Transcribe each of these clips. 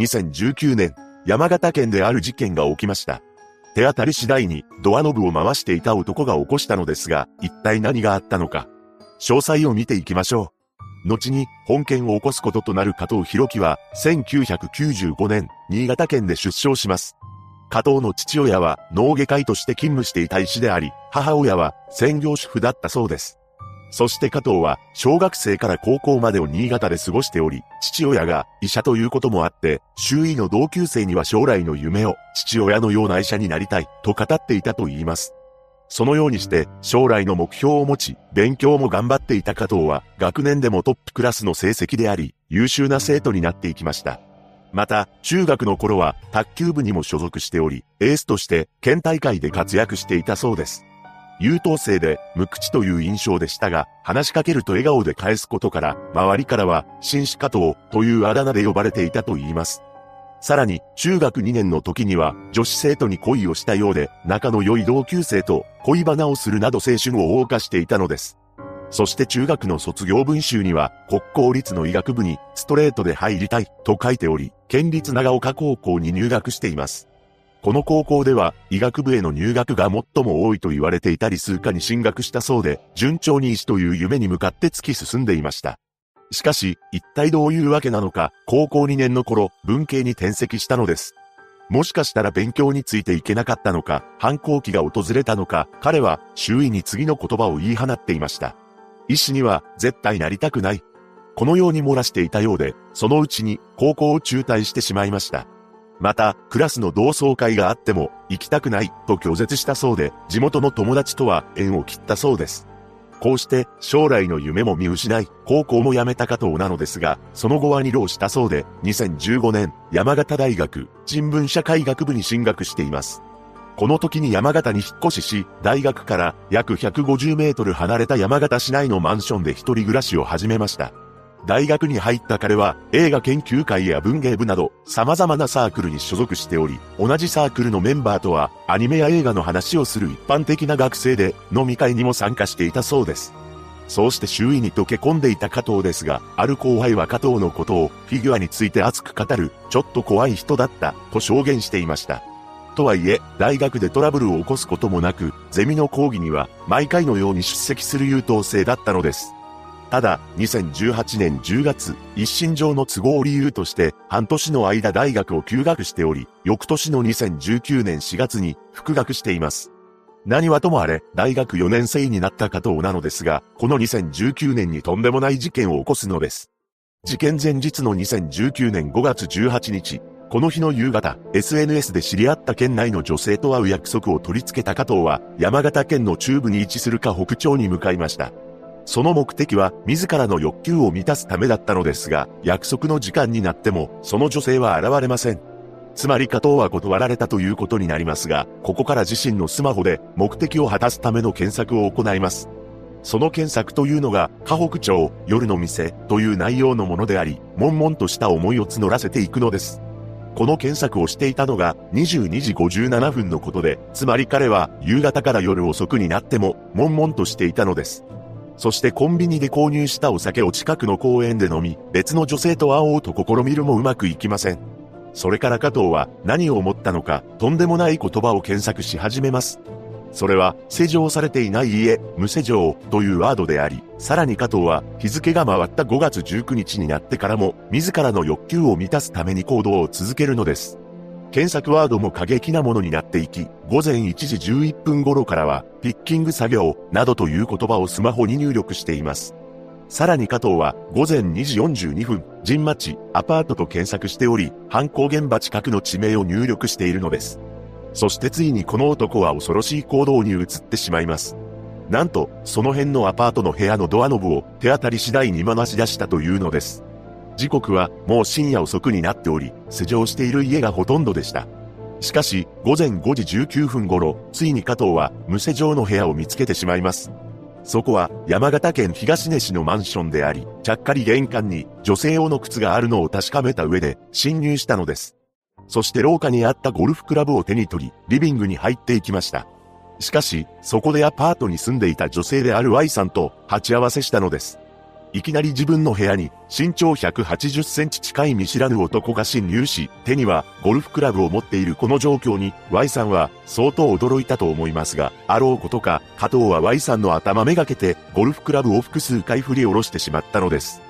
2019年、山形県である事件が起きました。手当たり次第にドアノブを回していた男が起こしたのですが、一体何があったのか。詳細を見ていきましょう。後に本件を起こすこととなる加藤博樹は、1995年、新潟県で出生します。加藤の父親は農外科医として勤務していた医師であり、母親は専業主婦だったそうです。そして加藤は小学生から高校までを新潟で過ごしており、父親が医者ということもあって、周囲の同級生には将来の夢を父親のような医者になりたいと語っていたと言います。そのようにして将来の目標を持ち、勉強も頑張っていた加藤は学年でもトップクラスの成績であり、優秀な生徒になっていきました。また、中学の頃は卓球部にも所属しており、エースとして県大会で活躍していたそうです。優等生で無口という印象でしたが、話しかけると笑顔で返すことから、周りからは、紳士加藤というあだ名で呼ばれていたと言います。さらに、中学2年の時には、女子生徒に恋をしたようで、仲の良い同級生と恋バナをするなど青春を謳歌していたのです。そして中学の卒業文集には、国公立の医学部にストレートで入りたいと書いており、県立長岡高校に入学しています。この高校では医学部への入学が最も多いと言われていたり数科に進学したそうで、順調に医師という夢に向かって突き進んでいました。しかし、一体どういうわけなのか、高校2年の頃、文系に転籍したのです。もしかしたら勉強についていけなかったのか、反抗期が訪れたのか、彼は周囲に次の言葉を言い放っていました。医師には絶対なりたくない。このように漏らしていたようで、そのうちに高校を中退してしまいました。また、クラスの同窓会があっても、行きたくないと拒絶したそうで、地元の友達とは縁を切ったそうです。こうして将来の夢も見失い、高校も辞めた加藤なのですが、その後は二浪したそうで、2015年、山形大学人文社会学部に進学しています。この時に山形に引っ越しし、大学から約150メートル離れた山形市内のマンションで一人暮らしを始めました。大学に入った彼は映画研究会や文芸部など様々なサークルに所属しており、同じサークルのメンバーとはアニメや映画の話をする一般的な学生で飲み会にも参加していたそうです。そうして周囲に溶け込んでいた加藤ですが、ある後輩は加藤のことをフィギュアについて熱く語る、ちょっと怖い人だったと証言していました。とはいえ、大学でトラブルを起こすこともなく、ゼミの講義には毎回のように出席する優等生だったのです。ただ、2018年10月、一身上の都合を理由として、半年の間大学を休学しており、翌年の2019年4月に復学しています。何はともあれ、大学4年生になった加藤なのですが、この2019年にとんでもない事件を起こすのです。事件前日の2019年5月18日、この日の夕方、SNS で知り合った県内の女性と会う約束を取り付けた加藤は、山形県の中部に位置する河北町に向かいました。その目的は自らの欲求を満たすためだったのですが、約束の時間になっても、その女性は現れません。つまり加藤は断られたということになりますが、ここから自身のスマホで目的を果たすための検索を行います。その検索というのが、河北町、夜の店という内容のものであり、悶々とした思いを募らせていくのです。この検索をしていたのが22時57分のことで、つまり彼は夕方から夜遅くになっても悶々としていたのです。そしてコンビニで購入したお酒を近くの公園で飲み、別の女性と会おうと試みるもうまくいきません。それから加藤は何を思ったのか、とんでもない言葉を検索し始めます。それは、施錠されていない家、無施錠というワードであり、さらに加藤は日付が回った5月19日になってからも、自らの欲求を満たすために行動を続けるのです。検索ワードも過激なものになっていき、午前1時11分頃からは、ピッキング作業、などという言葉をスマホに入力しています。さらに加藤は、午前2時42分、陣町、アパートと検索しており、犯行現場近くの地名を入力しているのです。そしてついにこの男は恐ろしい行動に移ってしまいます。なんと、その辺のアパートの部屋のドアノブを手当たり次第に回し出したというのです。時刻はもう深夜遅くになっており、施錠している家がほとんどでした。しかし、午前5時19分頃、ついに加藤は無施錠の部屋を見つけてしまいます。そこは山形県東根市のマンションであり、ちゃっかり玄関に女性用の靴があるのを確かめた上で侵入したのです。そして廊下にあったゴルフクラブを手に取り、リビングに入っていきました。しかし、そこでアパートに住んでいた女性である Y さんと鉢合わせしたのです。いきなり自分の部屋に身長180センチ近い見知らぬ男が侵入し、手にはゴルフクラブを持っているこの状況に Y さんは相当驚いたと思いますが、あろうことか加藤は Y さんの頭めがけてゴルフクラブを複数回振り下ろしてしまったのです。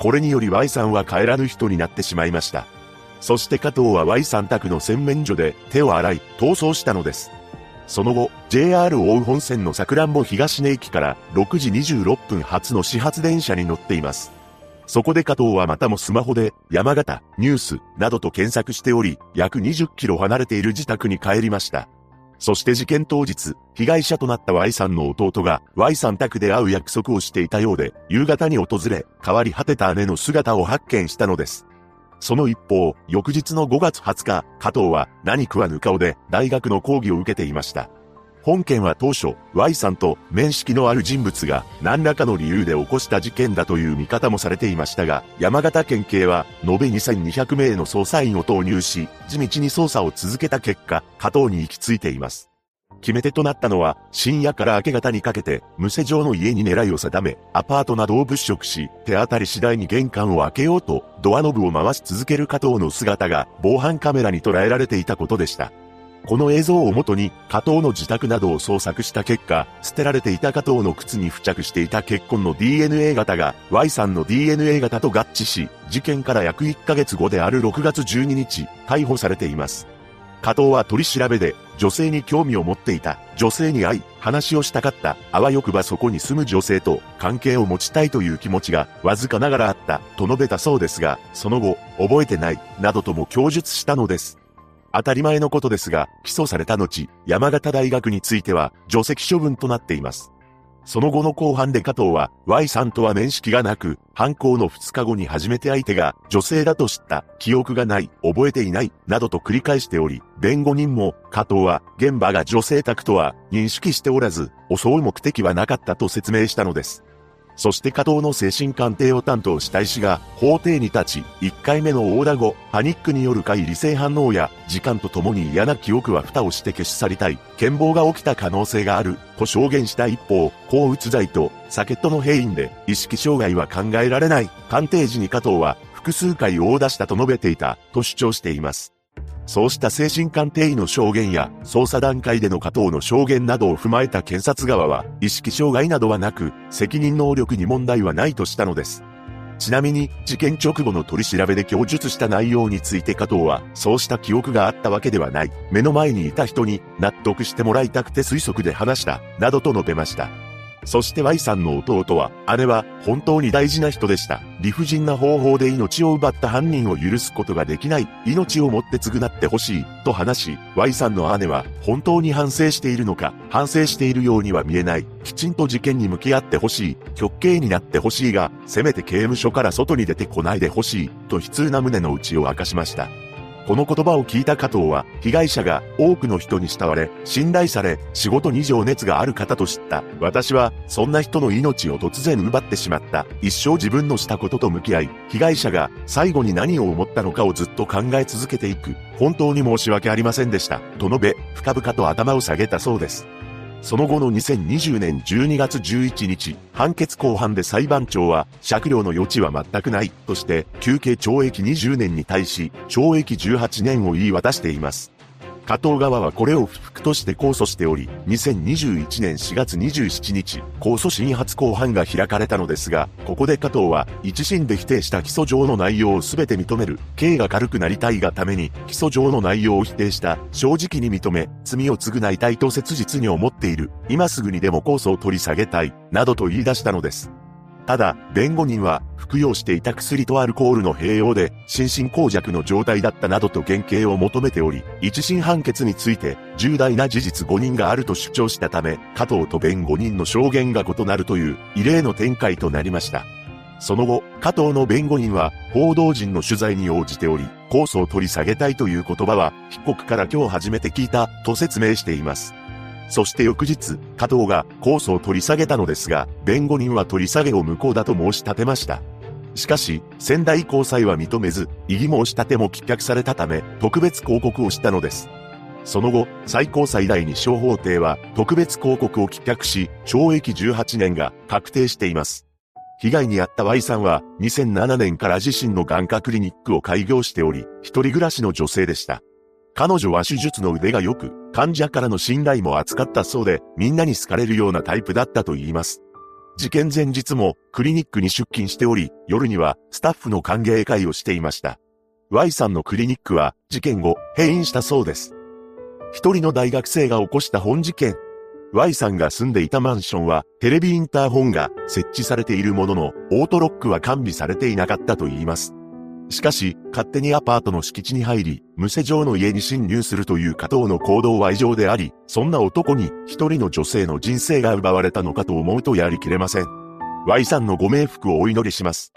これにより Y さんは帰らぬ人になってしまいました。そして加藤は Y さん宅の洗面所で手を洗い逃走したのです。その後、JR 大本線の桜んぼ東根駅から6時26分発の始発電車に乗っています。そこで加藤はまたもスマホで山形、ニュースなどと検索しており、約20キロ離れている自宅に帰りました。そして事件当日、被害者となった Y さんの弟が Y さん宅で会う約束をしていたようで、夕方に訪れ、変わり果てた姉の姿を発見したのです。その一方、翌日の5月20日、加藤は何食わぬ顔で大学の講義を受けていました。本件は当初、Y さんと面識のある人物が何らかの理由で起こした事件だという見方もされていましたが、山形県警は延べ2200名の捜査員を投入し、地道に捜査を続けた結果、加藤に行き着いています。決め手となったのは、深夜から明け方にかけて、無施錠の家に狙いを定め、アパートなどを物色し、手当たり次第に玄関を開けようと、ドアノブを回し続ける加藤の姿が、防犯カメラに捉えられていたことでした。この映像をもとに、加藤の自宅などを捜索した結果、捨てられていた加藤の靴に付着していた血痕の DNA 型が Y さんの DNA 型と合致し、事件から約1ヶ月後である6月12日、逮捕されています。加藤は取り調べで、女性に興味を持っていた、女性に会い、話をしたかった、あわよくばそこに住む女性と関係を持ちたいという気持ちがわずかながらあった、と述べたそうですが、その後、覚えてない、などとも供述したのです。当たり前のことですが、起訴された後、山形大学については除籍処分となっています。その後の後半で加藤は Y さんとは面識がなく、犯行の2日後に初めて相手が女性だと知った記憶がない、覚えていない、などと繰り返しており、弁護人も加藤は現場が女性宅とは認識しておらず、襲う目的はなかったと説明したのです。そして加藤の精神鑑定を担当した医師が法廷に立ち、1回目の横打後、パニックによる回理性反応や、時間とともに嫌な記憶は蓋をして消し去りたい、健忘が起きた可能性がある、と証言した一方、抗うつ剤と、酒との閉院で、意識障害は考えられない、鑑定時に加藤は、複数回大出したと述べていた、と主張しています。そうした精神鑑定医の証言や、捜査段階での加藤の証言などを踏まえた検察側は、意識障害などはなく、責任能力に問題はないとしたのです。ちなみに、事件直後の取り調べで供述した内容について加藤は、そうした記憶があったわけではない。目の前にいた人に納得してもらいたくて推測で話した、などと述べました。そして Y さんの弟は、姉は本当に大事な人でした。理不尽な方法で命を奪った犯人を許すことができない。命をもって償ってほしい。と話し、Y さんの姉は本当に反省しているのか、反省しているようには見えない。きちんと事件に向き合ってほしい。極刑になってほしいが、せめて刑務所から外に出てこないでほしい。と悲痛な胸の内を明かしました。この言葉を聞いた加藤は、被害者が多くの人に慕われ、信頼され、仕事に情熱がある方と知った。私は、そんな人の命を突然奪ってしまった。一生自分のしたことと向き合い、被害者が最後に何を思ったのかをずっと考え続けていく。本当に申し訳ありませんでした。と述べ、深々と頭を下げたそうです。その後の2020年12月11日、判決公判で裁判長は、酌量の余地は全くない、として、休憩懲役20年に対し、懲役18年を言い渡しています。加藤側はこれを不服として控訴しており、2021年4月27日、控訴審発公判が開かれたのですが、ここで加藤は、一審で否定した起訴状の内容を全て認める、刑が軽くなりたいがために、起訴状の内容を否定した、正直に認め、罪を償いたいと切実に思っている、今すぐにでも控訴を取り下げたい、などと言い出したのです。ただ、弁護人は、服用していた薬とアルコールの併用で、心神耗弱の状態だったなどと減刑を求めており、一審判決について、重大な事実誤認があると主張したため、加藤と弁護人の証言が異なるという、異例の展開となりました。その後、加藤の弁護人は、報道陣の取材に応じており、控訴を取り下げたいという言葉は、被告から今日初めて聞いた、と説明しています。そして翌日、加藤が控訴を取り下げたのですが、弁護人は取り下げを無効だと申し立てました。しかし、仙台高裁は認めず、異議申し立ても棄却されたため、特別抗告をしたのです。その後、最高裁第二小法廷は、特別抗告を棄却し、懲役18年が確定しています。被害に遭った Y さんは2007年から自身の眼科クリニックを開業しており、一人暮らしの女性でした。彼女は手術の腕が良く、患者からの信頼も厚かったそうで、みんなに好かれるようなタイプだったと言います。事件前日もクリニックに出勤しており、夜にはスタッフの歓迎会をしていました。Y さんのクリニックは事件後閉院したそうです。一人の大学生が起こした本事件。Y さんが住んでいたマンションはテレビインターホンが設置されているものの、オートロックは完備されていなかったと言います。しかし、勝手にアパートの敷地に入り、無施錠の家に侵入するという加藤の行動は異常であり、そんな男に一人の女性の人生が奪われたのかと思うとやりきれません。Y さんのご冥福をお祈りします。